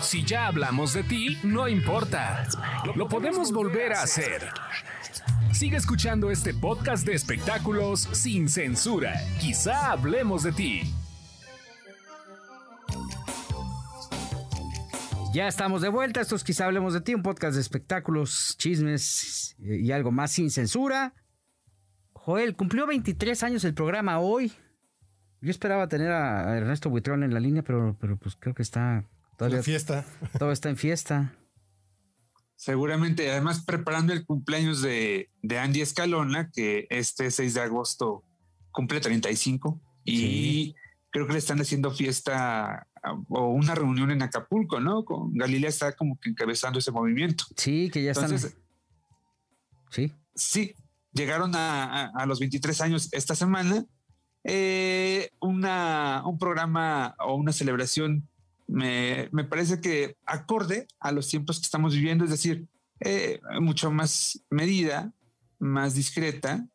Si ya hablamos de ti, no importa. Lo podemos volver a hacer. Sigue escuchando este podcast de espectáculos sin censura. Quizá hablemos de ti. Ya estamos de vuelta. Esto es Quizá Hablemos de Ti, un podcast de espectáculos, chismes y algo más sin censura. Joel, cumplió 23 años el programa hoy. Yo esperaba tener a Ernesto Buitrón en la línea, pero, pero pues creo que está todavía. En fiesta. Todo está en fiesta. Seguramente, además preparando el cumpleaños de, de Andy Escalona, que este 6 de agosto cumple 35. Y creo que le están haciendo fiesta o una reunión en Acapulco, ¿no? Con Galilea está como que encabezando ese movimiento. Sí, que ya están. Sí. Sí, llegaron a, los 23 años esta semana. Eh, una, un programa o una celebración me, parece que acorde a los tiempos que estamos viviendo, es decir, eh, mucho más medida, más discreta.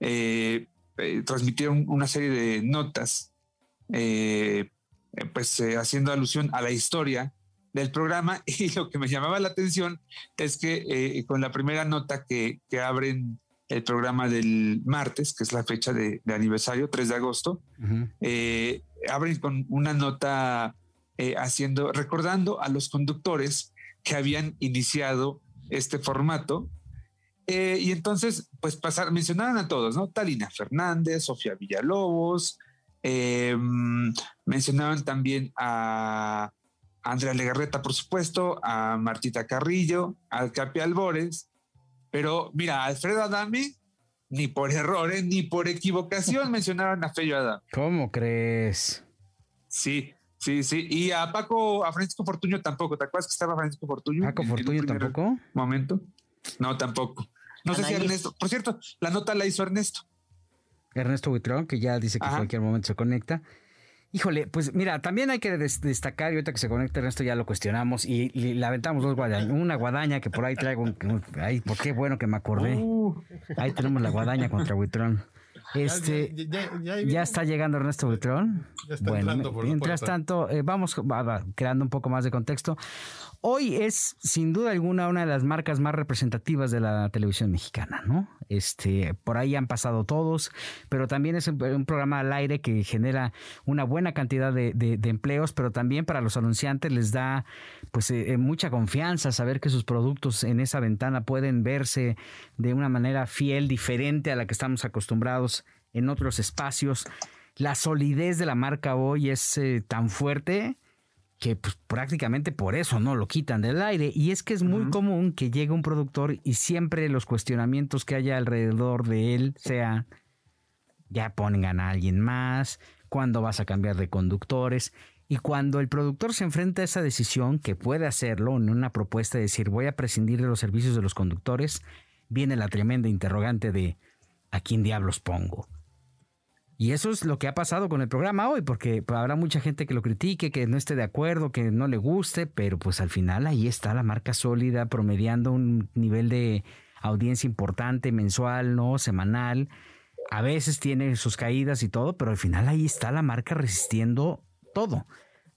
Eh, transmitieron una serie de notas, pues haciendo alusión a la historia del programa y lo que me llamaba la atención es que con la primera nota que, que abren el programa del martes, que es la fecha de, aniversario, 3 de agosto, eh, abren con una nota eh, haciendo, recordando a los conductores que habían iniciado este formato. Eh, y entonces, pues pasar, mencionaron a todos, ¿no? Talina Fernández, Sofía Villalobos, mencionaban también a Andrea Legarreta, por supuesto, a Martita Carrillo, al Capi Albores, pero mira, Alfredo Adame, ni por errores, ni por equivocación mencionaron a Fello Adame. ¿Cómo crees? Sí, sí, sí. Y a Paco, a Francisco Fortuño tampoco. ¿Te acuerdas que estaba Francisco Fortuño? ¿Paco Fortuño tampoco? Momento. No, tampoco. No sé si Ernesto. Por cierto, la nota la hizo Ernesto. Ernesto Buitrón, que ya dice que en cualquier momento se conecta. Híjole, pues mira, también hay que destacar, y ahorita que se conecte esto ya lo cuestionamos y, le aventamos dos guadañas. Una guadaña que por ahí traigo, ay, por qué bueno que me acordé. Uh. Ahí tenemos la guadaña contra Buitrón. Este, ya, está llegando Ernesto Buitrón. bueno, mientras tanto, eh, vamos creando un poco más de contexto. Hoy es, sin duda alguna, una de las marcas más representativas de la televisión mexicana, ¿no? Este, por ahí han pasado todos, pero también es un, programa al aire que genera una buena cantidad de, empleos, pero también para los anunciantes les da pues eh, eh, mucha confianza saber que sus productos en esa ventana pueden verse de una manera fiel, diferente a la que estamos acostumbrados en otros espacios. La solidez de la marca hoy es eh, tan fuerte que pues, prácticamente por eso no lo quitan del aire. Y es que es muy común que llegue un productor y siempre los cuestionamientos que haya alrededor de él sea, ya pongan a alguien más, cuándo vas a cambiar de conductores. Y cuando el productor se enfrenta a esa decisión, que puede hacerlo en una propuesta de decir voy a prescindir de los servicios de los conductores, viene la tremenda interrogante de ¿a quién diablos pongo? Y eso es lo que ha pasado con el programa hoy, porque habrá mucha gente que lo critique, que no esté de acuerdo, que no le guste, pero pues al final ahí está la marca sólida, promediando un nivel de audiencia importante, mensual, no, semanal. A veces tiene sus caídas y todo, pero al final ahí está la marca resistiendo todo.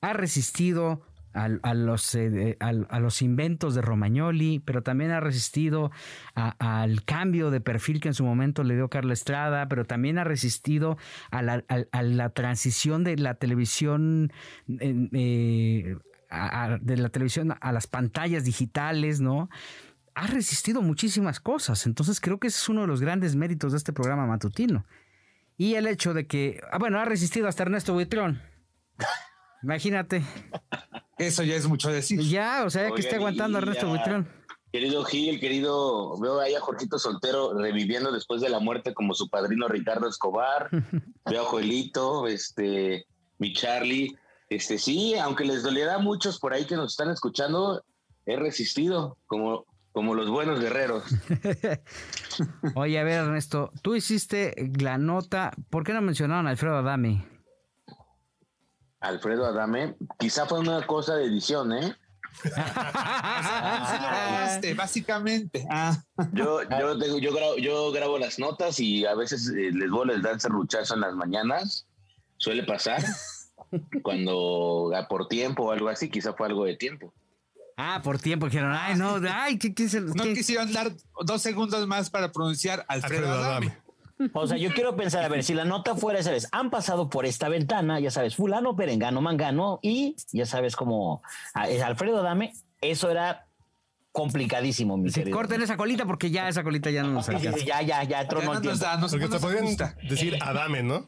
Ha resistido a, los, eh, a, los inventos de Romagnoli, pero también ha resistido al cambio de perfil que en su momento le dio Carla Estrada, pero también ha resistido a la, transición de la televisión. Eh, de la televisión a las pantallas digitales, ¿no? Ha resistido muchísimas cosas. Entonces creo que ese es uno de los grandes méritos de este programa matutino. Y el hecho de que, ah, bueno, ha resistido hasta Ernesto Buitrón. Imagínate. Eso ya es mucho decir. Ya, o sea, ya que esté aguantando Ernesto Buitrón. Querido Gil, querido, veo ahí a Jorgito Soltero reviviendo después de la muerte como su padrino Ricardo Escobar. veo a Joelito, este, mi Charlie. Este, sí, aunque les doliera a muchos por ahí que nos están escuchando, he resistido como, como los buenos guerreros. Oye, a ver, Ernesto, tú hiciste la nota, ¿por qué no mencionaron a Alfredo Adame? Alfredo Adame, quizá fue una cosa de edición, ¿eh? básicamente. Ah. Yo, yo, yo, grabo, yo grabo las notas y a veces eh, les voy les dan serruchazo en las mañanas. Suele pasar. cuando por tiempo o algo así, quizá fue algo de tiempo. Ah, por tiempo dijeron, ay, no, ay, ¿qué, No quisieron dar dos segundos más para pronunciar Alfredo, Adame. O sea, yo quiero pensar, a ver, si la nota fuera esa vez, han pasado por esta ventana, ya sabes, fulano, perengano, mangano, y ya sabes cómo ah, es Alfredo Adame, eso era complicadísimo, mi sí, corten esa colita porque ya esa colita ya no nos alcanza. Sí, ya, ya, ya, tronó el tiempo. porque te podían decir Adame, ¿no?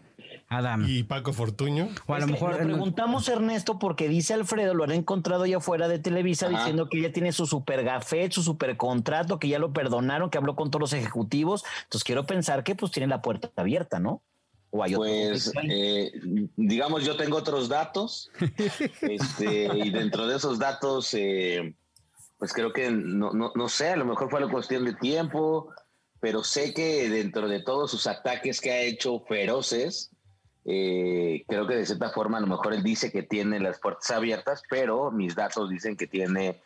Adam. Y Paco Fortuño. O a lo mejor. Le preguntamos Ernesto porque dice Alfredo, lo han encontrado ya fuera de Televisa diciendo que ya tiene su super gafet, su super contrato, que ya lo perdonaron, que habló con todos los ejecutivos. Entonces quiero pensar que pues tiene la puerta abierta, ¿no? O hay pues, eh, digamos, yo tengo otros datos. este, y dentro de esos datos, eh, pues creo que no, no, no sé, a lo mejor fue la cuestión de tiempo, pero sé que dentro de todos sus ataques que ha hecho feroces, eh, creo que de cierta forma a lo mejor él dice que tiene las puertas abiertas, pero mis datos dicen que tiene,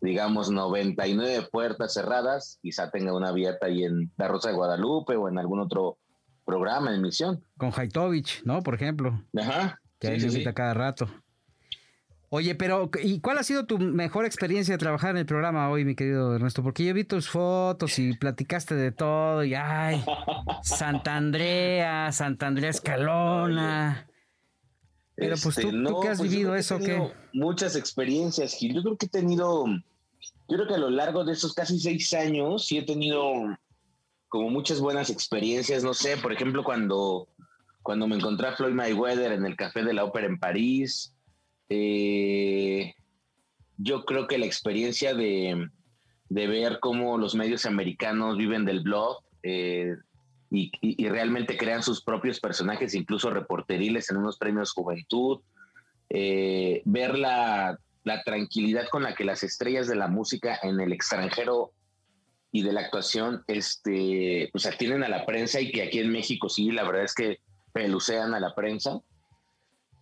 digamos, 99 puertas cerradas. Quizá tenga una abierta ahí en La Rosa de Guadalupe o en algún otro programa, en misión. Con Haitovich, ¿no? Por ejemplo. Ajá. Que ahí sí, cada rato. Oye, pero ¿y cuál ha sido tu mejor experiencia de trabajar en el programa hoy, mi querido Ernesto? Porque yo vi tus fotos y platicaste de todo y ay, Santa Andrea, Santa Andrea Escalona. Pero pues tú, este, qué has pues, vivido eso, ¿qué? Muchas experiencias, Gil. Yo creo que he tenido, yo creo que a lo largo de esos casi seis años sí he tenido como muchas buenas experiencias. No sé, por ejemplo, cuando, cuando me encontré a Floyd Mayweather en el Café de la Ópera en París eh, yo creo que la experiencia de, ver cómo los medios americanos viven del blog eh, y, realmente crean sus propios personajes, incluso reporteriles en unos premios Juventud, eh, ver la, tranquilidad con la que las estrellas de la música en el extranjero y de la actuación este, pues atienden a la prensa y que aquí en México sí, la verdad es que pelucean a la prensa.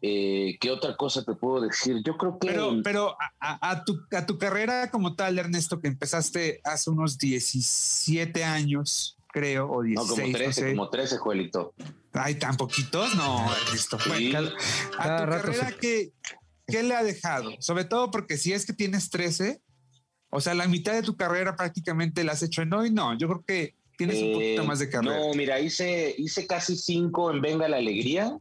Eh, ¿Qué otra cosa te puedo decir? Yo creo que... Pero, pero a, tu, a tu carrera como tal, Ernesto, que empezaste hace unos 17 años, creo, o 16. No, como 13, como 13, Juelito. Ay, tan poquitos, no, Ernesto. a tu carrera, ¿qué, ¿qué le ha dejado? Sobre todo porque si es que tienes 13, o sea, la mitad de tu carrera prácticamente la has hecho en hoy, no, yo creo que tienes un poquito eh, más de carrera. No, mira, hice, hice casi cinco en Venga la Alegría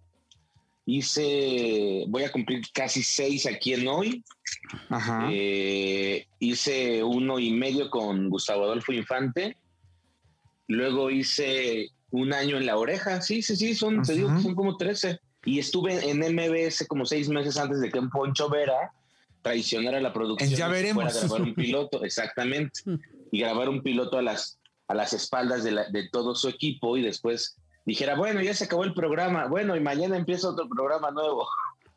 Hice, voy a cumplir casi seis aquí en hoy. Eh, hice uno y medio con Gustavo Adolfo Infante. Luego hice un año en La Oreja. Sí, sí, sí, son, te digo son como 13. Y estuve en MBS como seis meses antes de que en Poncho Vera traicionara la producción. Ya veremos. Para grabar un piloto, exactamente. Y grabar un piloto a las, a las espaldas de, de todo su equipo y después dijera, bueno, ya se acabó el programa, bueno, y mañana empieza otro programa nuevo.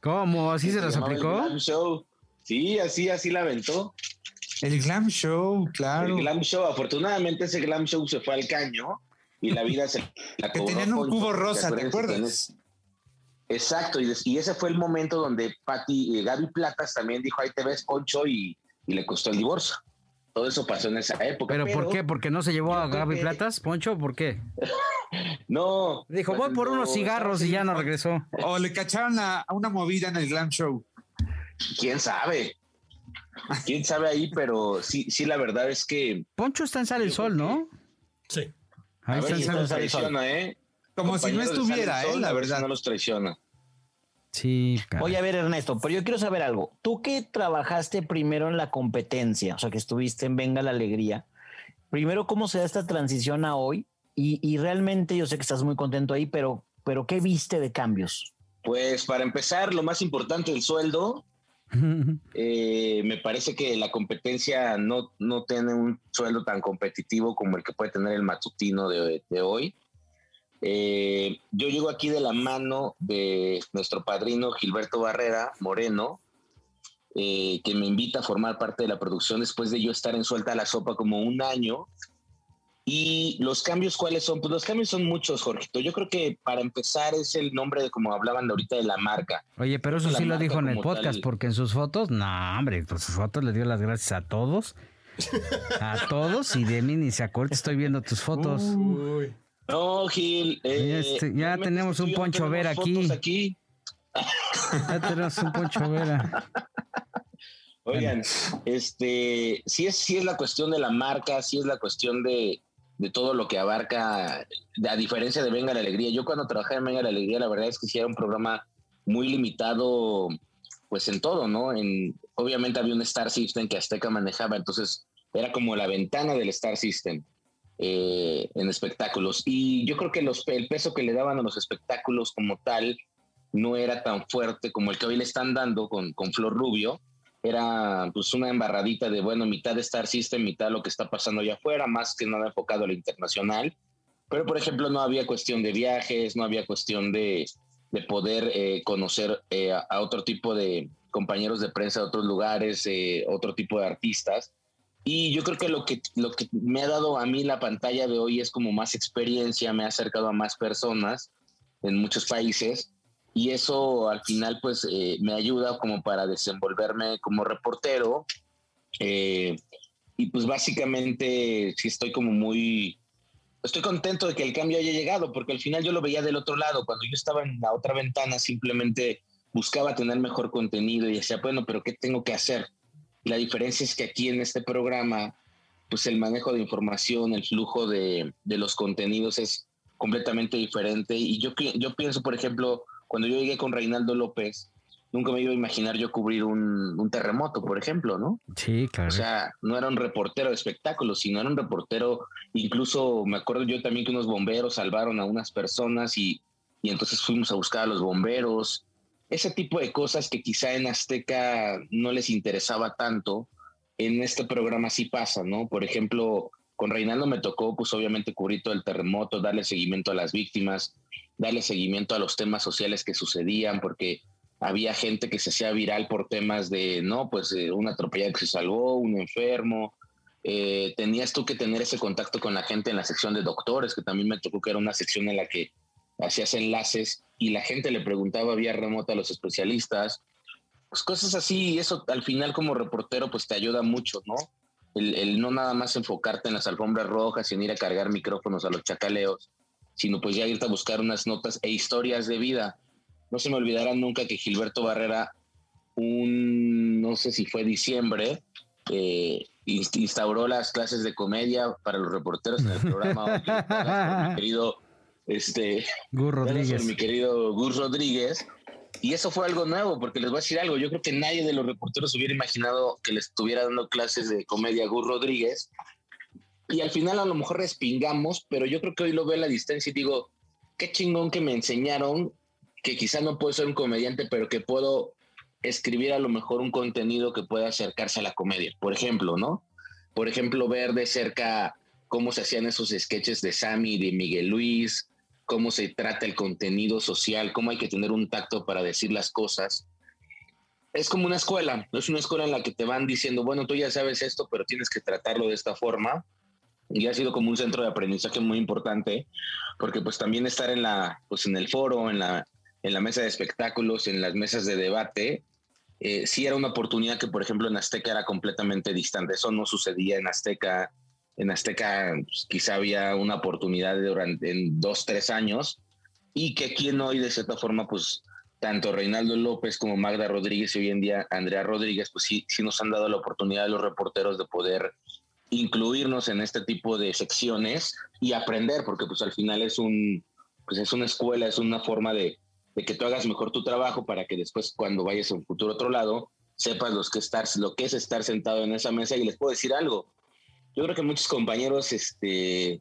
¿Cómo? ¿Así se, las aplicó? Show. Sí, así, así la aventó. El Glam Show, claro. El Glam Show, afortunadamente ese Glam Show se fue al caño y la vida se la Que tenían un cubo rosa, ¿te acuerdas? Exacto, y, y, ese fue el momento donde Patti, eh, Gaby Platas también dijo, ahí te ves, Poncho, y, y le costó el divorcio. Todo eso pasó en esa época. ¿Pero, por qué? ¿Porque no se llevó a Gaby Platas, Poncho? ¿Por qué? no. Dijo, voy por unos cigarros y ya no regresó. O le cacharon a, una movida en el Glam Show. ¿Quién sabe? ¿Quién sabe ahí? Pero sí, sí, la verdad es que... Poncho está en Sale el Sol, ¿no? Sí. Ahí está en Sale el Sol. ¿eh? Como si no estuviera, ¿eh? La verdad. No los traiciona. Sí. Voy a ver, Ernesto, pero yo quiero saber algo. Tú que trabajaste primero en la competencia, o sea, que estuviste en Venga la Alegría, primero, ¿cómo se da esta transición a hoy? Y, realmente yo sé que estás muy contento ahí, pero, pero ¿qué viste de cambios? Pues para empezar, lo más importante, el sueldo. Eh, me parece que la competencia no, no tiene un sueldo tan competitivo como el que puede tener el matutino de, de hoy. Eh, yo llego aquí de la mano de nuestro padrino Gilberto Barrera Moreno, eh, que me invita a formar parte de la producción después de yo estar en Suelta la Sopa como un año. Y los cambios, ¿cuáles son? Pues los cambios son muchos, Jorgito. Yo creo que para empezar es el nombre de como hablaban ahorita de la marca. Oye, pero eso sí lo dijo en el podcast, porque en sus fotos, no, hombre, por sus fotos le dio las gracias a todos. A todos y de mí ni se acuerda, estoy viendo tus fotos. Uy. No, Gil. Eh, este, ya tenemos un Poncho Ver aquí. ya tenemos un Poncho Vera. Oigan, este, sí es, sí es la cuestión de la marca, sí es la cuestión de, de todo lo que abarca, a diferencia de Venga la Alegría. Yo cuando trabajé en Venga la Alegría, la verdad es que sí era un programa muy limitado, pues en todo, ¿no? En, obviamente había un Star System que Azteca manejaba, entonces era como la ventana del Star System eh, en espectáculos. Y yo creo que el peso que le daban a los espectáculos como tal no era tan fuerte como el que hoy le están dando con, Flor Rubio era pues una embarradita de, bueno, mitad de Star System, mitad lo que está pasando allá afuera, más que nada enfocado a lo internacional. Pero, por ejemplo, no había cuestión de viajes, no había cuestión de, de poder eh, conocer eh, a, otro tipo de compañeros de prensa de otros lugares, otro tipo de artistas. Y yo creo que lo, que lo que me ha dado a mí la pantalla de hoy es como más experiencia, me ha acercado a más personas en muchos países. Y eso al final pues eh, me ayuda como para desenvolverme como reportero. Eh, y pues básicamente sí estoy como muy estoy contento de que el cambio haya llegado porque al final yo lo veía del otro lado. Cuando yo estaba en la otra ventana simplemente buscaba tener mejor contenido y decía bueno pero qué tengo que hacer la diferencia es que aquí en este programa pues el manejo de información el flujo de, de los contenidos es completamente diferente y yo yo pienso por ejemplo cuando yo llegué con Reinaldo López, nunca me iba a imaginar yo cubrir un, terremoto, por ejemplo, ¿no? Sí, claro. O sea, no era un reportero de espectáculos, sino era un reportero, incluso me acuerdo yo también que unos bomberos salvaron a unas personas y, y entonces fuimos a buscar a los bomberos. Ese tipo de cosas que quizá en Azteca no les interesaba tanto, en este programa sí pasa, ¿no? Por ejemplo, con Reinaldo me tocó, pues obviamente cubrir todo el terremoto, darle seguimiento a las víctimas, darle seguimiento a los temas sociales que sucedían, porque había gente que se hacía viral por temas de, no, pues eh, una atropellada que se salvó, un enfermo. Eh, tenías tú que tener ese contacto con la gente en la sección de doctores, que también me tocó que era una sección en la que hacías enlaces y la gente le preguntaba vía remota a los especialistas. Pues cosas así, y eso al final como reportero pues te ayuda mucho, ¿no? El, el, no nada más enfocarte en las alfombras rojas y en ir a cargar micrófonos a los chacaleos, sino pues ya irte a buscar unas notas e historias de vida. No se me olvidará nunca que Gilberto Barrera, un, no sé si fue diciembre, eh, instauró las clases de comedia para los reporteros en el programa. mi querido, este, Gus Rodríguez. mi querido Gus Rodríguez. Y eso fue algo nuevo, porque les voy a decir algo, yo creo que nadie de los reporteros hubiera imaginado que les estuviera dando clases de comedia a Gus Rodríguez, y al final a lo mejor respingamos, pero yo creo que hoy lo veo a la distancia y digo, qué chingón que me enseñaron que quizá no puedo ser un comediante, pero que puedo escribir a lo mejor un contenido que pueda acercarse a la comedia. Por ejemplo, ¿no? Por ejemplo, ver de cerca cómo se hacían esos sketches de Sammy y de Miguel Luis, cómo se trata el contenido social, cómo hay que tener un tacto para decir las cosas. Es como una escuela, no es una escuela en la que te van diciendo, bueno, tú ya sabes esto, pero tienes que tratarlo de esta forma y ha sido como un centro de aprendizaje muy importante, porque pues también estar en la, pues en el foro, en la, en la mesa de espectáculos, en las mesas de debate, eh, sí era una oportunidad que, por ejemplo, en Azteca era completamente distante. Eso no sucedía en Azteca. En Azteca pues, quizá había una oportunidad durante en dos, tres años y que quien hoy de cierta forma, pues tanto Reinaldo López como Magda Rodríguez y hoy en día Andrea Rodríguez, pues sí, sí nos han dado la oportunidad a los reporteros de poder incluirnos en este tipo de secciones y aprender, porque pues al final es un, pues es una escuela, es una forma de, que tú hagas mejor tu trabajo para que después cuando vayas a un futuro otro lado, sepas los que estar, lo que es estar sentado en esa mesa y les puedo decir algo. Yo creo que muchos compañeros este,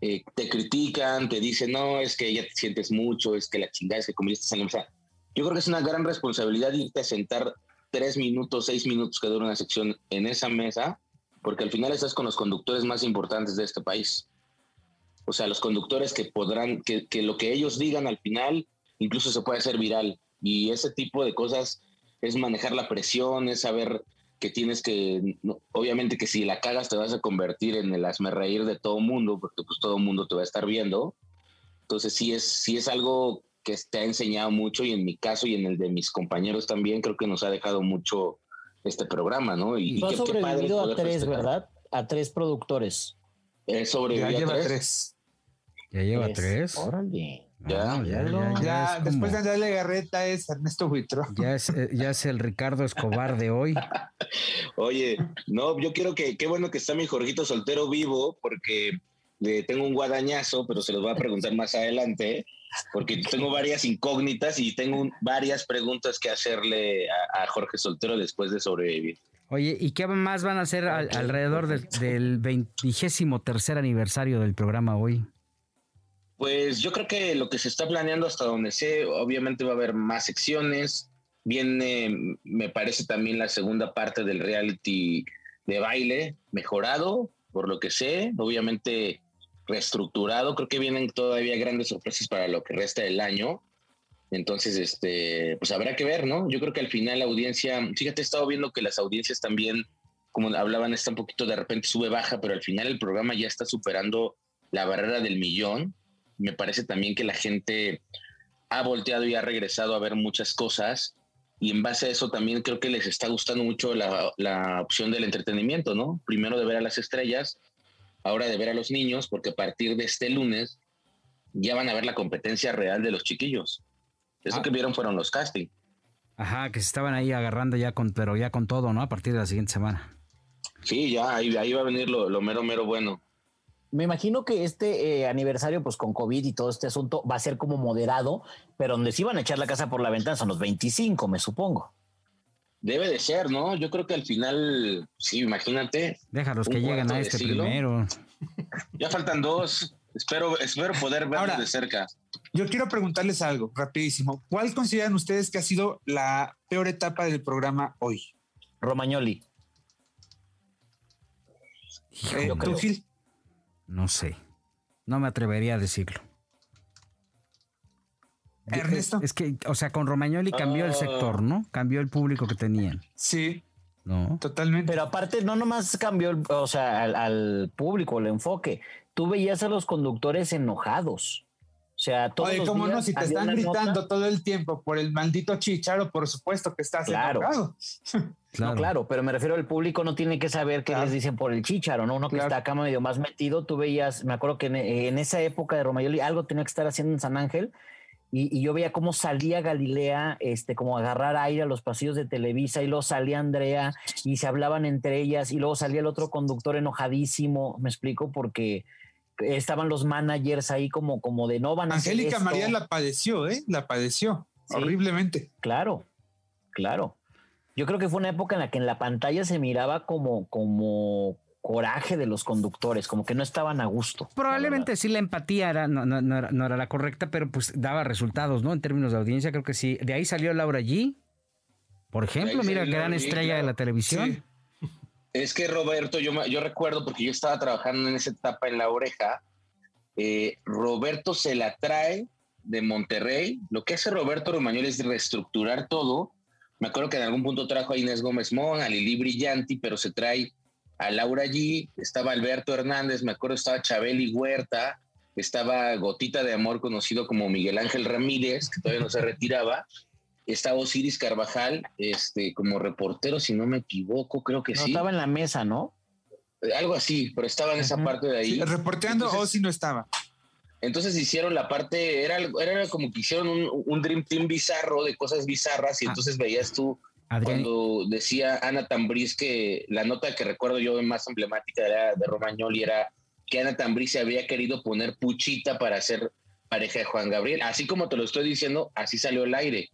eh, te critican, te dicen, no, es que ya te sientes mucho, es que la chingada es que como en la mesa. Yo creo que es una gran responsabilidad irte a sentar tres minutos, seis minutos que dura una sección en esa mesa porque al final estás con los conductores más importantes de este país. O sea, los conductores que podrán, que, lo que ellos digan al final incluso se puede hacer viral. Y ese tipo de cosas es manejar la presión, es saber que tienes que, obviamente que si la cagas te vas a convertir en el hazme reír de todo mundo, porque pues todo mundo te va a estar viendo. Entonces sí es, sí es algo que te ha enseñado mucho y en mi caso y en el de mis compañeros también creo que nos ha dejado mucho este programa, ¿no? Y, ha sobrevivido a tres, ¿verdad? A tres productores. Eh, sobrevivido ya lleva tres. ¿Ya lleva tres? Órale. Ya, ya, ya, después de Andrés Legarreta es Ernesto Huitro. Ya es, eh, ya es el Ricardo Escobar de hoy. Oye, no, yo quiero que, qué bueno que está mi Jorgito soltero vivo, porque le tengo un guadañazo, pero se los voy a preguntar más adelante, porque tengo varias incógnitas y tengo varias preguntas que hacerle a, Jorge Soltero después de sobrevivir. Oye, ¿y qué más van a hacer alrededor del, del 23 aniversario del programa hoy? Pues yo creo que lo que se está planeando hasta donde sé, obviamente va a haber más secciones. Viene, me parece también la segunda parte del reality de baile mejorado, por lo que sé, obviamente reestructurado. Creo que vienen todavía grandes sorpresas para lo que resta del año. Entonces, este, pues habrá que ver, ¿no? Yo creo que al final la audiencia, fíjate, he estado viendo que las audiencias también, como hablaban, está un poquito de repente sube baja, pero al final el programa ya está superando la barrera del millón me parece también que la gente ha volteado y ha regresado a ver muchas cosas y en base a eso también creo que les está gustando mucho la, opción del entretenimiento, ¿no? Primero de ver a las estrellas, ahora de ver a los niños, porque a partir de este lunes ya van a ver la competencia real de los chiquillos. Eso ah. que vieron fueron los castings. Ajá, que se estaban ahí agarrando ya con, pero ya con todo, ¿no? A partir de la siguiente semana. Sí, ya ahí, ahí va a venir lo, lo mero, mero bueno me imagino que este eh, aniversario, pues con COVID y todo este asunto, va a ser como moderado, pero donde sí van a echar la casa por la ventana son los 25, me supongo. Debe de ser, ¿no? Yo creo que al final, sí, imagínate. Déjalos que lleguen a este primero. Ya faltan dos. Espero, espero poder verlo de cerca. Yo quiero preguntarles algo rapidísimo. ¿Cuál consideran ustedes que ha sido la peor etapa del programa hoy? Romagnoli. Eh, no sé. No me atrevería a decirlo. Ernesto. Es, que, o sea, con Romagnoli cambió el sector, ¿no? Cambió el público que tenían. Sí. No. Totalmente. Pero aparte, no nomás cambió, o sea, al, público, el enfoque. Tú veías a los conductores enojados. O sea, todos Oye, ¿cómo no? Si te están gritando todo el tiempo por el maldito chicharo, por supuesto que estás enojado. Claro. No, claro, pero me refiero al público no tiene que saber qué les dicen por el chicharo, ¿no? Uno que está acá medio más metido, tú veías, me acuerdo que en, esa época de Romayoli algo tenía que estar haciendo en San Ángel y, yo veía cómo salía Galilea, este, como agarrar aire a los pasillos de Televisa y luego salía Andrea y se hablaban entre ellas y luego salía el otro conductor enojadísimo, me explico, porque estaban los managers ahí como, como de no van a Angélica María la padeció, ¿eh? La padeció horriblemente. Claro, claro. Yo creo que fue una época en la que en la pantalla se miraba como, como coraje de los conductores, como que no estaban a gusto. Probablemente sí la empatía era no, era, la correcta, pero pues daba resultados, ¿no? En términos de audiencia, creo que sí. De ahí salió Laura G. Por ejemplo, mira, gran estrella de la televisión. Es que Roberto, yo, yo recuerdo, porque yo estaba trabajando en esa etapa en la oreja, eh, Roberto se la trae de Monterrey. Lo que hace Roberto Romagnol es reestructurar todo me acuerdo que en algún punto trajo a Inés Gómez Mon, a Lili Brillanti, pero se trae a Laura G, estaba Alberto Hernández, me acuerdo estaba Chabeli Huerta, estaba Gotita de Amor, conocido como Miguel Ángel Ramírez, que todavía no se retiraba, estaba Osiris Carvajal, este, como reportero, si no me equivoco, creo que no, sí. Estaba en la mesa, ¿no? Algo así, pero estaba en esa parte de ahí. reporteando o si no estaba. Entonces hicieron la parte, era, era como que hicieron un, Dream Team bizarro de cosas bizarras y ah. entonces veías tú cuando decía Ana Tambriz que la nota que recuerdo yo más emblemática era de Romagnoli era que Ana Tambriz se había querido poner puchita para hacer pareja de Juan Gabriel. Así como te lo estoy diciendo, así salió el aire.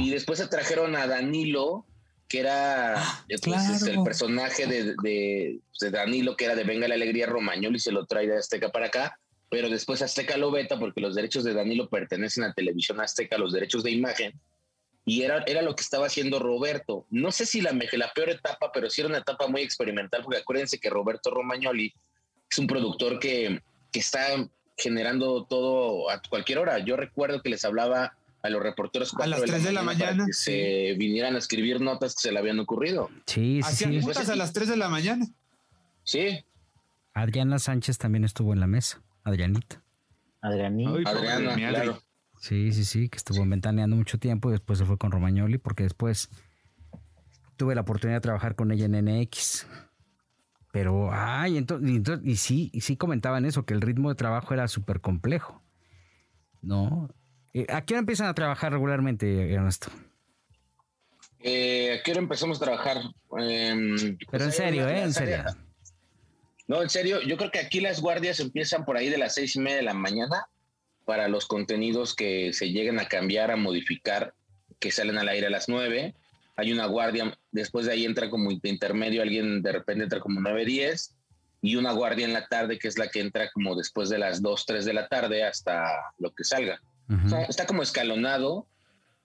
Y, después se trajeron a Danilo, que era ah, eh, pues, el personaje de, de, Danilo, que era de Venga la Alegría Romagnoli, y se lo trae de Azteca para acá pero después Azteca lo veta porque los derechos de Danilo pertenecen a Televisión Azteca, los derechos de imagen, y era, era lo que estaba haciendo Roberto. No sé si la, la peor etapa, pero sí era una etapa muy experimental, porque acuérdense que Roberto Romagnoli es un productor que, que está generando todo a cualquier hora. Yo recuerdo que les hablaba a los reporteros a las 3 de la, mañana, que se vinieran a escribir notas que se le habían ocurrido. Sí, sí, sí. a las 3 de la mañana. Sí. Adriana Sánchez también estuvo en la mesa. Adrianita. Adrianita. Adriana, claro. Sí, sí, sí, que estuvo ventaneando mucho tiempo y después se fue con Romagnoli porque después tuve la oportunidad de trabajar con ella en NX. Pero, ay, entonces, y, sí, y sí comentaban eso, que el ritmo de trabajo era súper complejo. No. Eh, ¿A qué hora empiezan a trabajar regularmente, Ernesto? Eh, ¿A qué hora empezamos a trabajar? Em, Pero en serio, ¿eh? En serio. No, en serio, yo creo que aquí las guardias empiezan por ahí de las seis y media de la mañana para los contenidos que se lleguen a cambiar, a modificar, que salen al aire a las nueve. Hay una guardia, después de ahí entra como intermedio, alguien de repente entra como nueve, diez, y una guardia en la tarde que es la que entra como después de las dos, tres de la tarde hasta lo que salga. está como escalonado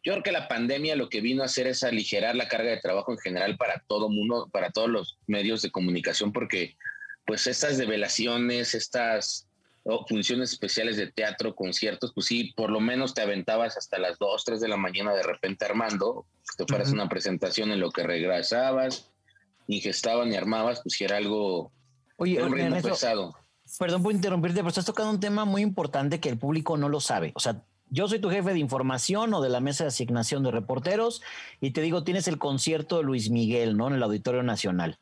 yo creo que la pandemia lo que vino a hacer es aligerar la carga de trabajo en general para todo mundo, para todos los medios de comunicación, porque pues estas develaciones, estas funciones especiales de teatro, conciertos, pues sí, por lo menos te aventabas hasta las 2, 3 de la mañana de repente armando, te fueras una presentación en lo que regresabas, ingestaban y armabas, pues si era algo Oye, un pesado. Perdón por interrumpirte, pero estás tocando un tema muy importante que el público no lo sabe. O sea, yo soy tu jefe de información o de la mesa de asignación de reporteros y te digo, tienes el concierto de Luis Miguel, ¿no? En el Auditorio Nacional.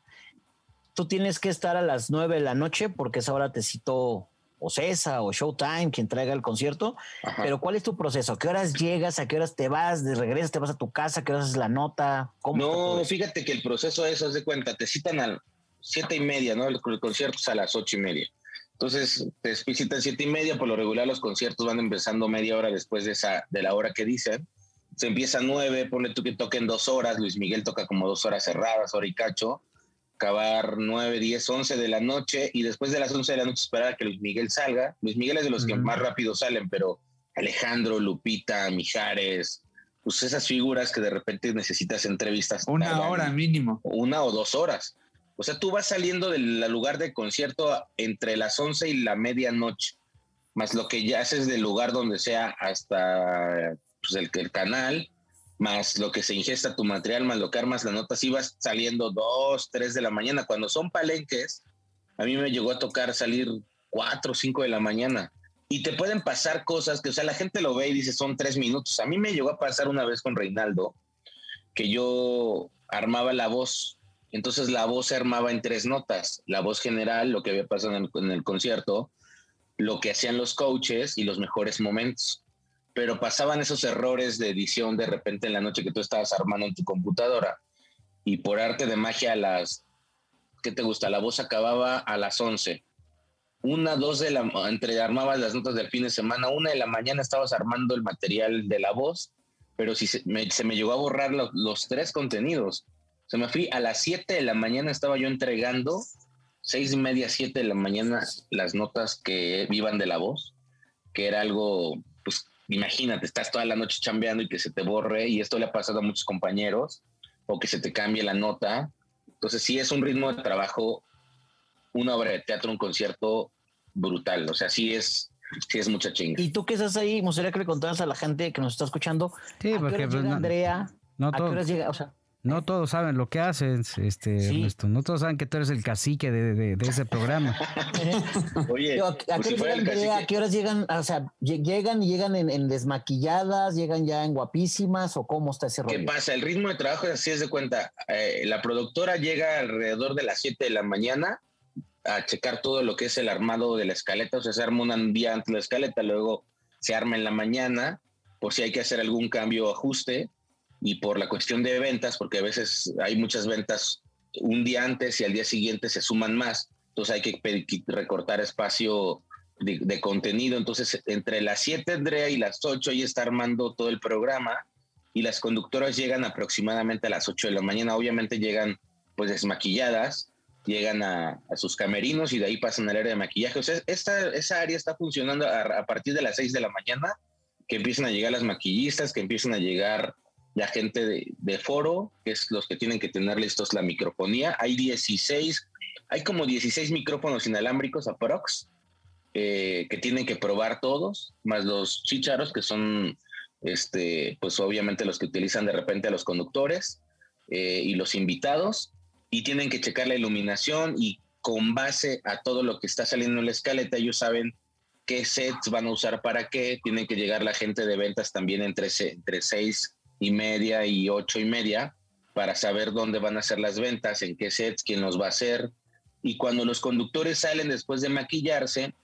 Tú tienes que estar a las nueve de la noche porque esa hora te citó o César o Showtime quien traiga el concierto. Pero ¿cuál es tu proceso? ¿A qué horas llegas? ¿A qué horas te vas? ¿De regresas? ¿Te vas a tu casa? ¿A qué horas es la nota? no, fíjate que el proceso es, haz de cuenta, te citan a siete y media, ¿no? El, el concierto es a las ocho y media entonces, te visitan siete y media, por lo regular los conciertos van empezando media hora después de, esa, de la hora que dicen. Se empieza a nueve, ponle tú que toquen dos horas, Luis Miguel toca como dos horas cerradas, hora y cacho, acabar nueve, diez, once de la noche y después de las once de la noche esperar a que Luis Miguel salga. Luis Miguel es de los que más rápido salen, pero Alejandro, Lupita, Mijares, pues esas figuras que de repente necesitas entrevistas. Una hora mínimo. Una o dos horas. O sea, tú vas saliendo del lugar de concierto entre las 11 y la medianoche, más lo que ya haces del lugar donde sea hasta pues, el, el, canal, más lo que se ingesta tu material, más lo que armas la nota, si vas saliendo 2, 3 de la mañana. Cuando son palenques, a mí me llegó a tocar salir 4 o 5 de la mañana. Y te pueden pasar cosas que, o sea, la gente lo ve y dice son tres minutos. A mí me llegó a pasar una vez con Reinaldo que yo armaba la voz entonces la voz se armaba en tres notas, la voz general, lo que había pasado en el, concierto, lo que hacían los coaches y los mejores momentos. Pero pasaban esos errores de edición de repente en la noche que tú estabas armando en tu computadora y por arte de magia a las, ¿qué te gusta? La voz acababa a las 11. Una, dos de la, entre armabas las notas del fin de semana, una de la mañana estabas armando el material de la voz, pero si se me, llegó a borrar los tres contenidos se me fui a las 7 de la mañana, estaba yo entregando, seis y media, 7 de la mañana, las notas que vivan de la voz, que era algo, pues imagínate, estás toda la noche chambeando y que se te borre, y esto le ha pasado a muchos compañeros, o que se te cambie la nota. Entonces sí es un ritmo de trabajo, una obra de teatro, un concierto brutal, o sea, sí es, sí es mucha chinga. Y tú que estás ahí, me gustaría que le contaras a la gente que nos está escuchando, sí, porque, pues, Andrea? ¿A qué horas llega? O sea, no todos saben lo que haces, este, No todos saben que tú eres el cacique de, ese programa. Oye, ¿a, qué horas llegan? O sea, ¿llegan y llegan en, desmaquilladas? ¿Llegan ya en guapísimas? ¿O cómo está ese rollo? ¿Qué pasa? El ritmo de trabajo es así, es de cuenta. Eh, la productora llega alrededor de las 7 de la mañana a checar todo lo que es el armado de la escaleta. O sea, se arma un día antes la escaleta, luego se arma en la mañana por si hay que hacer algún cambio o ajuste y por la cuestión de ventas, porque a veces hay muchas ventas un día antes y al día siguiente se suman más, entonces hay que recortar espacio de, contenido. Entonces, entre las 7, Andrea, y las 8, ella está armando todo el programa y las conductoras llegan aproximadamente a las 8 de la mañana. Obviamente llegan pues desmaquilladas, llegan a, sus camerinos y de ahí pasan al área de maquillaje. O sea, esta, esa área está funcionando a, a partir de las 6 de la mañana, que empiezan a llegar las maquillistas, que empiezan a llegar la gente de, foro, que es los que tienen que tener listos la microfonía. Hay 16, hay como 16 micrófonos inalámbricos a Prox eh, que tienen que probar todos, más los chicharos, que son, este, pues obviamente los que utilizan de repente a los conductores eh, y los invitados, y tienen que checar la iluminación y con base a todo lo que está saliendo en la escaleta, ellos saben qué sets van a usar para qué, tienen que llegar la gente de ventas también entre, entre seis y media y ocho y media para saber dónde van a ser las ventas, en qué sets, quién los va a hacer. Y cuando los conductores salen después de maquillarse,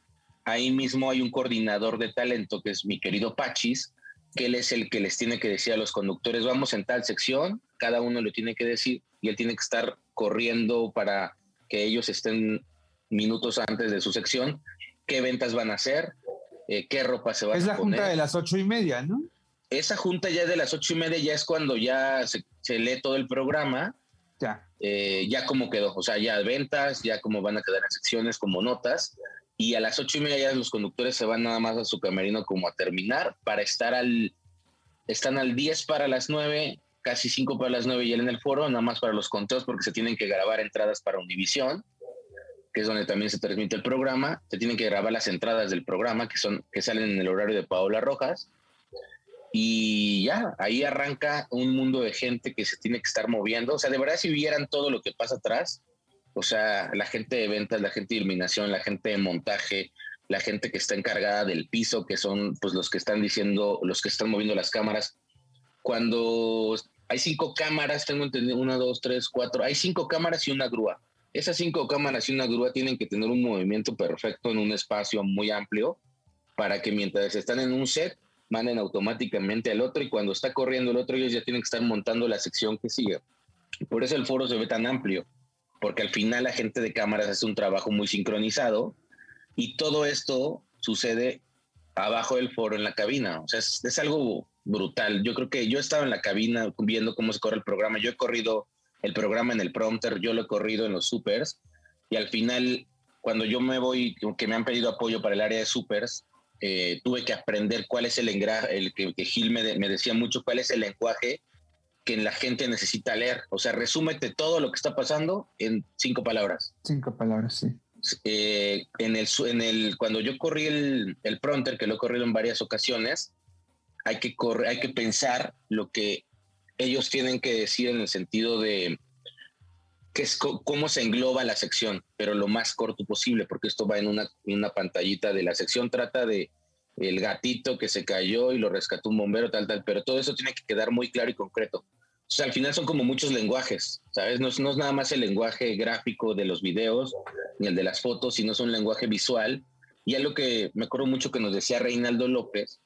ahí mismo hay un coordinador de talento que es mi querido Pachis, que él es el que les tiene que decir a los conductores, vamos en tal sección, cada uno lo tiene que decir y él tiene que estar corriendo para que ellos estén minutos antes de su sección, qué ventas van a hacer, eh, qué ropa se va a poner. Es la junta de las ocho y media, ¿no? Esa junta ya de las ocho y media ya es cuando ya se, lee todo el programa. Ya. Eh, ya como quedó, o sea, ya ventas, ya como van a quedar en secciones, como notas. Y a las ocho y media ya los conductores se van nada más a su camerino como a terminar para estar al, están al 10 para las nueve casi 5 para las 9 y él en el foro, nada más para los conteos porque se tienen que grabar entradas para Univisión, que es donde también se transmite el programa, se tienen que grabar las entradas del programa que son que salen en el horario de Paola Rojas. Y ya, ahí arranca un mundo de gente que se tiene que estar moviendo. O sea, de verdad, si vieran todo lo que pasa atrás, o sea, la gente de ventas, la gente de iluminación, la gente de montaje, la gente que está encargada del piso, que son pues los que están diciendo, los que están moviendo las cámaras. Cuando hay cinco cámaras, tengo entendido, una, dos, tres, cuatro, hay cinco cámaras y una grúa. Esas cinco cámaras y una grúa tienen que tener un movimiento perfecto en un espacio muy amplio para que mientras están en un set, manden automáticamente al otro y cuando está corriendo el otro, ellos ya tienen que estar montando la sección que sigue. Por eso el foro se ve tan amplio, porque al final la gente de cámaras hace un trabajo muy sincronizado y todo esto sucede abajo del foro en la cabina. O sea, es algo brutal. Yo creo que yo estaba en la cabina viendo cómo se corre el programa. Yo he corrido el programa en el prompter, yo lo he corrido en los supers y al final, cuando yo me voy, que me han pedido apoyo para el área de supers, eh, tuve que aprender cuál es el engraje, el que, Gil me, me, decía mucho, cuál es el lenguaje que la gente necesita leer. O sea, resúmete todo lo que está pasando en cinco palabras. Cinco palabras, sí. Eh, en el, en el, cuando yo corrí el, el prompter, que lo he corrido en varias ocasiones, hay que, correr, hay que pensar lo que ellos tienen que decir en el sentido de que es cómo se engloba la sección, pero lo más corto posible, porque esto va en una, una pantallita de la sección, trata de el gatito que se cayó y lo rescató un bombero, tal, tal, pero todo eso tiene que quedar muy claro y concreto. O sea, al final son como muchos lenguajes, ¿sabes? No es, no es nada más el lenguaje gráfico de los videos ni el de las fotos, sino es un lenguaje visual. Y algo que me acuerdo mucho que nos decía Reinaldo López,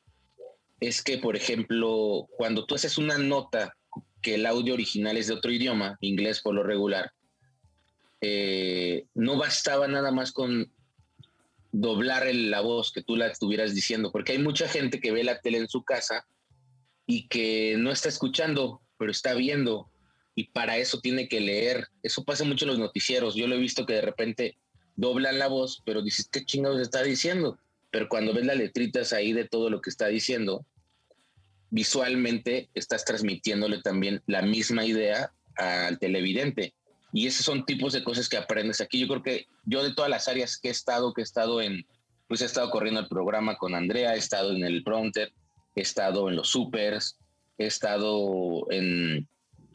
es que, por ejemplo, cuando tú haces una nota que el audio original es de otro idioma, inglés por lo regular, eh, no bastaba nada más con doblar la voz que tú la estuvieras diciendo, porque hay mucha gente que ve la tele en su casa y que no está escuchando, pero está viendo, y para eso tiene que leer. Eso pasa mucho en los noticieros. Yo lo he visto que de repente doblan la voz, pero dices, ¿qué chingados está diciendo? Pero cuando ves las letritas ahí de todo lo que está diciendo, visualmente estás transmitiéndole también la misma idea al televidente. Y esos son tipos de cosas que aprendes aquí. Yo creo que yo de todas las áreas que he estado, que he estado en, pues he estado corriendo el programa con Andrea, he estado en el prompter, he estado en los supers, he estado en,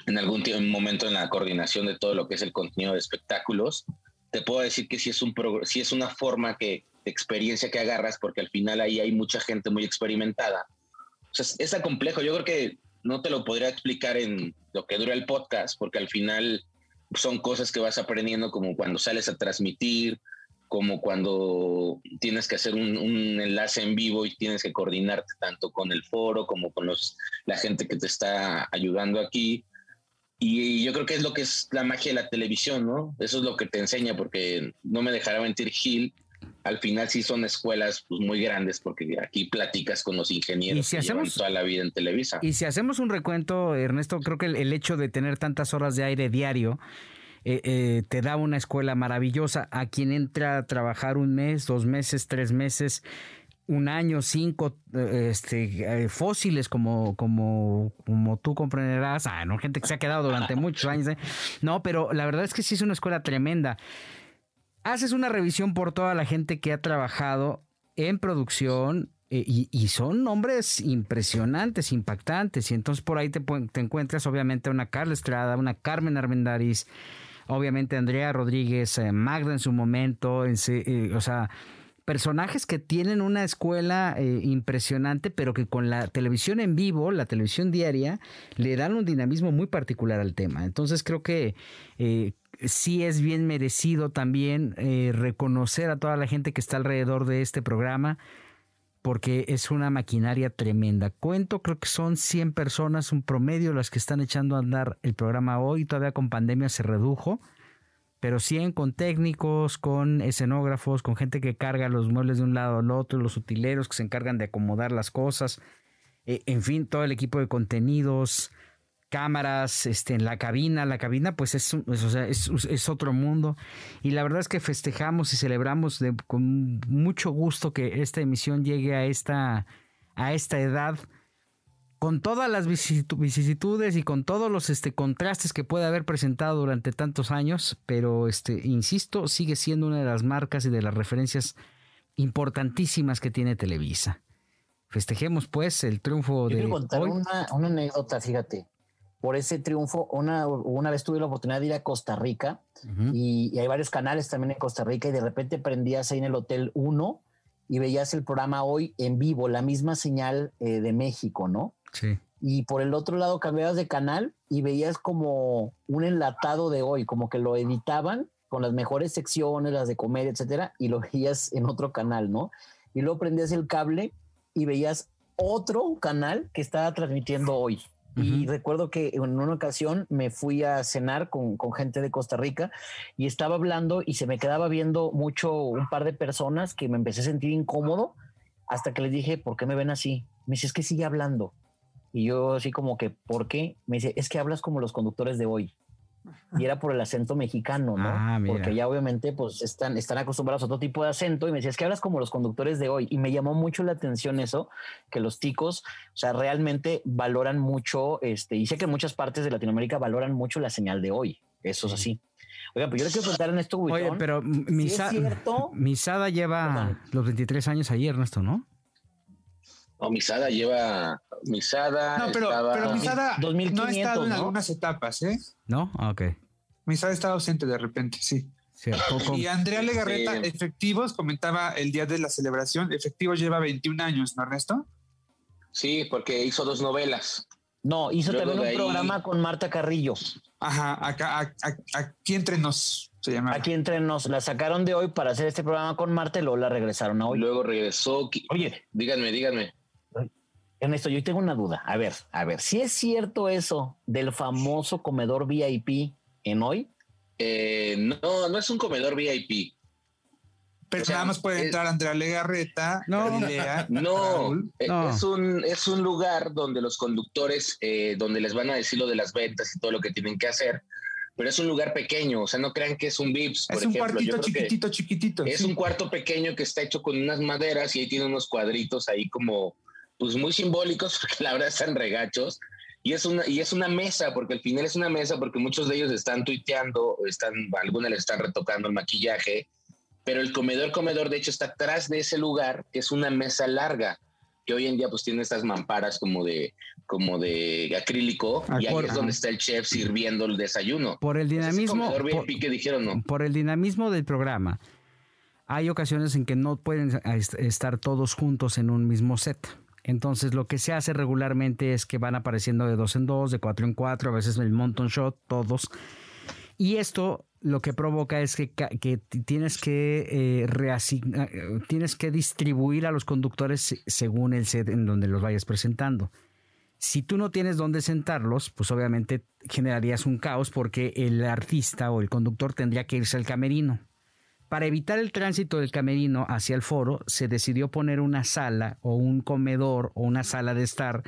en algún momento en la coordinación de todo lo que es el contenido de espectáculos. Te puedo decir que si es, un si es una forma que, de experiencia que agarras, porque al final ahí hay mucha gente muy experimentada es tan complejo. Yo creo que no te lo podría explicar en lo que dura el podcast, porque al final son cosas que vas aprendiendo como cuando sales a transmitir, como cuando tienes que hacer un, enlace en vivo y tienes que coordinarte tanto con el foro como con los, la gente que te está ayudando aquí. Y yo creo que es lo que es la magia de la televisión, ¿no? Eso es lo que te enseña, porque no me dejará mentir Gil, al final sí son escuelas pues, muy grandes porque aquí platicas con los ingenieros si que hacemos, toda la vida en Televisa. Y si hacemos un recuento, Ernesto, creo que el, hecho de tener tantas horas de aire diario eh, eh, te da una escuela maravillosa. A quien entra a trabajar un mes, dos meses, tres meses, un año, cinco eh, este, fósiles como, como, como tú comprenderás. Ah, no, gente que se ha quedado durante muchos años. No, pero la verdad es que sí es una escuela tremenda haces una revisión por toda la gente que ha trabajado en producción eh, y, son nombres impresionantes, impactantes. Y entonces por ahí te, encuentras obviamente una Carla Estrada, una Carmen Armendariz, obviamente Andrea Rodríguez, eh, Magda en su momento, eh, o sea, personajes que tienen una escuela eh, impresionante, pero que con la televisión en vivo, la televisión diaria, le dan un dinamismo muy particular al tema. Entonces creo que eh, sí es bien merecido también eh, reconocer a toda la gente que está alrededor de este programa, porque es una maquinaria tremenda. Cuento, creo que son 100 personas, un promedio, las que están echando a andar el programa hoy, todavía con pandemia se redujo pero 100 con técnicos, con escenógrafos, con gente que carga los muebles de un lado al otro, los utileros que se encargan de acomodar las cosas, eh, en fin, todo el equipo de contenidos, cámaras, este, en la cabina, la cabina pues es, es, otro mundo. Y la verdad es que festejamos y celebramos con mucho gusto que esta emisión llegue a esta, a esta edad con todas las vicisitudes y con todos los este, contrastes que puede haber presentado durante tantos años, pero este, insisto, sigue siendo una de las marcas y de las referencias importantísimas que tiene Televisa. Festejemos pues el triunfo de. Quiero contar Una, una, anécdota, fíjate. Por ese triunfo, una, una vez tuve la oportunidad de ir a Costa Rica y, hay varios canales también en Costa Rica y de repente prendías ahí en el Hotel 1 y veías el programa hoy en vivo, la misma señal eh, de México, ¿no? Y por el otro lado cambiabas de canal y veías como un enlatado de hoy, como que lo editaban con las mejores secciones, las de comedia, etcétera, y lo veías en otro canal, ¿no? Y luego prendías el cable y veías otro canal que estaba transmitiendo hoy. Y recuerdo que en una ocasión me fui a cenar con, con, gente de Costa Rica y estaba hablando y se me quedaba viendo mucho un par de personas que me empecé a sentir incómodo hasta que les dije, ¿por qué me ven así? Me dice, es que sigue hablando. Y yo así como que, ¿por qué? Me dice, es que hablas como los conductores de hoy. Y era por el acento mexicano, ¿no? Ah, Porque ya obviamente pues están, están acostumbrados a otro tipo de acento y me decía, es que hablas como los conductores de hoy. Y me llamó mucho la atención eso, que los ticos, o sea, realmente valoran mucho, este, y sé que en muchas partes de Latinoamérica valoran mucho la señal de hoy. Eso es así. Oiga, pues yo le quiero preguntar en esto, Oye, pero Misada lleva los 23 años ahí, Ernesto, ¿no? No, Misada lleva. Misada. No, pero, pero Misada no ha estado en algunas etapas, ¿eh? No, ah, ok. Misada está ausente de repente, sí. y Andrea Legarreta, efectivos, comentaba el día de la celebración, efectivos lleva 21 años, ¿no, Ernesto? Sí, porque hizo dos novelas. No, hizo también un programa con Marta Carrillo. Ajá, acá, aquí entre nos se llama. Aquí entre nos, la sacaron de hoy para hacer este programa con Marta y luego la regresaron a hoy. Luego regresó. Oye, díganme, díganme. Ernesto, yo tengo una duda. A ver, a ver, si es cierto eso del famoso comedor VIP en hoy. Eh, no, no es un comedor VIP. Pero nada más puede entrar Andrea Legarreta. No, no, eh, Es, un, es un lugar donde los conductores, eh, donde les van a decir lo de las ventas y todo lo que tienen que hacer. Pero es un lugar pequeño, o sea, no crean que es un VIPS. es un cuartito chiquitito, chiquitito. Es un cuarto pequeño que está hecho con unas maderas y ahí tiene unos cuadritos ahí como pues muy simbólicos, porque la verdad están regachos. Y es, una, y es una mesa, porque al final es una mesa, porque muchos de ellos están tuiteando, están, algunos les están retocando el maquillaje, pero el comedor, comedor, de hecho, está atrás de ese lugar, que es una mesa larga, que hoy en día pues tiene estas mamparas como de, como de acrílico, y ahí es donde está el chef sirviendo el desayuno. Por el dinamismo. que dijeron, no. por el dinamismo del programa. Hay ocasiones en que no pueden estar todos juntos en un mismo set. Entonces lo que se hace regularmente es que van apareciendo de dos en dos, de cuatro en cuatro, a veces el mountain shot, todos. Y esto lo que provoca es que, tienes que eh, tienes que distribuir a los conductores según el set en donde los vayas presentando. Si tú no tienes dónde sentarlos, pues obviamente generarías un caos porque el artista o el conductor tendría que irse al camerino. Para evitar el tránsito del camerino hacia el foro, se decidió poner una sala o un comedor o una sala de estar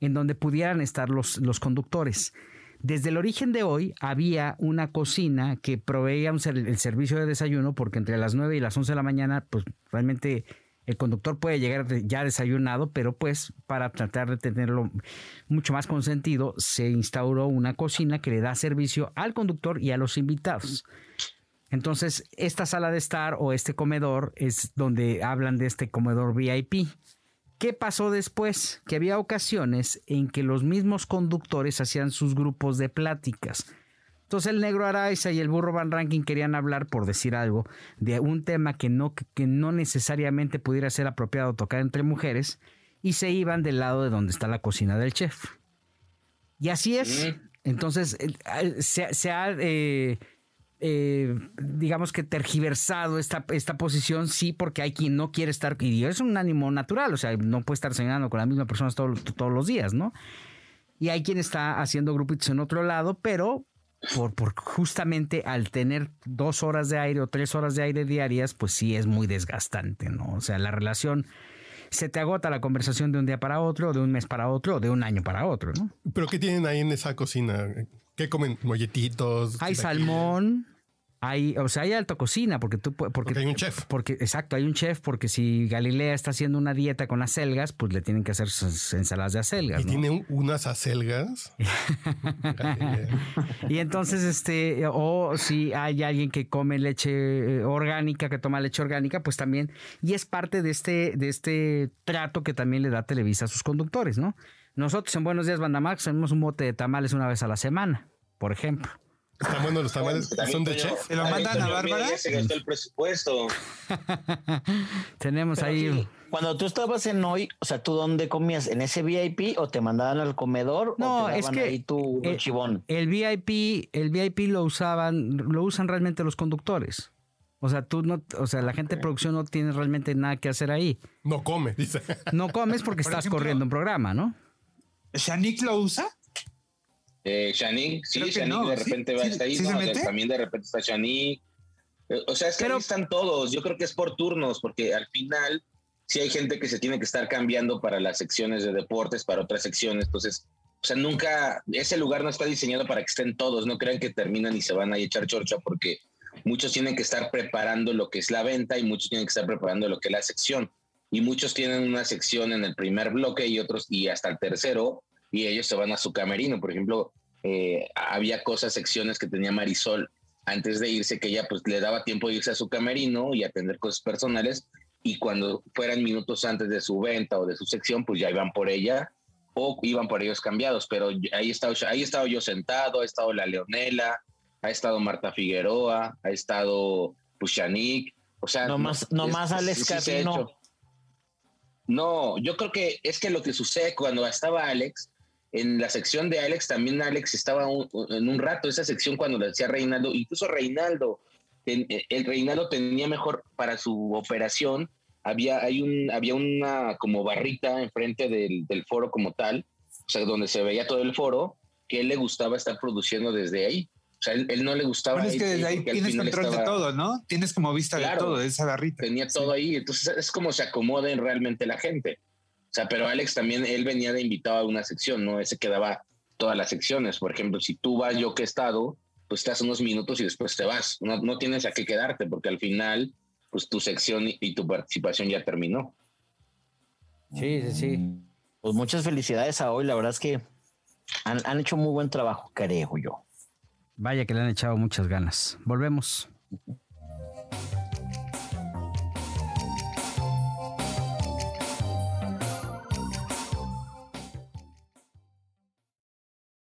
en donde pudieran estar los, los conductores. Desde el origen de hoy había una cocina que proveía el servicio de desayuno porque entre las 9 y las 11 de la mañana, pues realmente el conductor puede llegar ya desayunado, pero pues para tratar de tenerlo mucho más consentido, se instauró una cocina que le da servicio al conductor y a los invitados. Entonces, esta sala de estar o este comedor es donde hablan de este comedor VIP. ¿Qué pasó después? Que había ocasiones en que los mismos conductores hacían sus grupos de pláticas. Entonces el negro Araiza y el burro Van Ranking querían hablar, por decir algo, de un tema que no, que no necesariamente pudiera ser apropiado tocar entre mujeres y se iban del lado de donde está la cocina del chef. Y así es. Entonces se, ha, eh, eh, digamos que tergiversado esta, esta posición, sí, porque hay quien no quiere estar, y es un ánimo natural, o sea, no puede estar cenando con la misma persona todos, todos los días, ¿no? Y hay quien está haciendo grupitos en otro lado, pero por, justamente al tener dos horas de aire o tres horas de aire diarias, pues sí es muy desgastante, ¿no? O sea, la relación se te agota la conversación de un día para otro, de un mes para otro, de un año para otro, ¿no? Pero ¿qué tienen ahí en esa cocina? ¿Qué comen? ¿Molletitos? Hay salmón, hay, o sea, hay alta cocina porque tú porque, porque, hay un chef. Porque exacto, hay un chef porque si Galilea está haciendo una dieta con acelgas, pues le tienen que hacer ensaladas de acelgas. Y tiene unas acelgas. y entonces este o si hay alguien que come leche eh, orgánica, que toma leche orgánica, pues también y es parte de este de este trato que también le da Televisa a sus conductores, ¿no? Nosotros en Buenos Días Bandamax tenemos un bote de tamales una vez a la semana, por ejemplo. Están buenos los tamales. ¿Son de chef? ¿Te lo mandan a Bárbara? se gastó el presupuesto. Tenemos ahí. Cuando tú estabas en hoy, o sea, ¿tú dónde comías? ¿En ese VIP o te mandaban al comedor? No, o te es que ahí tu el, chivón? El VIP, el VIP lo usaban, lo usan realmente los conductores. O sea, tú no, o sea, la gente de producción no tiene realmente nada que hacer ahí. No come, dice. No comes porque estás corriendo un programa, ¿no? ¿Shanik lo usa? Eh, Shanik, sí, Shanik de repente va hasta ahí, no, también de repente está Shanik. Eh, o sea, es que ahí están todos. Yo creo que es por turnos, porque al final sí hay gente que se tiene que estar cambiando para las secciones de deportes, para otras secciones. Entonces, o sea, nunca, ese lugar no está diseñado para que estén todos. No crean que terminan y se van a echar chorcha, porque muchos tienen que estar preparando lo que es la venta y muchos tienen que estar preparando lo que es la sección. Y muchos tienen una sección en el primer bloque y otros, y hasta el tercero, y ellos se van a su camerino. Por ejemplo, eh, había cosas, secciones que tenía Marisol antes de irse, que ella pues le daba tiempo de irse a su camerino y atender cosas personales, y cuando fueran minutos antes de su venta o de su sección, pues ya iban por ella o iban por ellos cambiados, pero ahí he estado, ahí he estado yo sentado, ha estado la Leonela, ha estado Marta Figueroa, ha estado Pushanik, o sea... No más, no más Alex No, yo creo que es que lo que sucede cuando estaba Alex, en la sección de Alex también Alex estaba en un rato, esa sección cuando le decía Reinaldo, incluso Reinaldo, eh, el, Reinaldo tenía mejor para su operación, había, hay un, había una como barrita enfrente del, del foro como tal, o sea, donde se veía todo el foro, que él le gustaba estar produciendo desde ahí. O sea, él, él no le gustaba. Pero es que desde ahí tienes control de todo, ¿no? Tienes como vista de todo, de esa barrita. Tenía todo ahí, entonces es como se acomoden realmente la gente. O sea, pero Alex también, él venía de invitado a una sección, ¿no? Ese que daba todas las secciones. Por ejemplo, si tú vas, yo que he estado, pues estás unos minutos y después te vas. No, no tienes a qué quedarte porque al final, pues tu sección y, tu participación ya terminó. Sí, sí, sí. Pues muchas felicidades a hoy. La verdad es que han, han hecho muy buen trabajo, creo yo. Vaya que le han echado muchas ganas. Volvemos.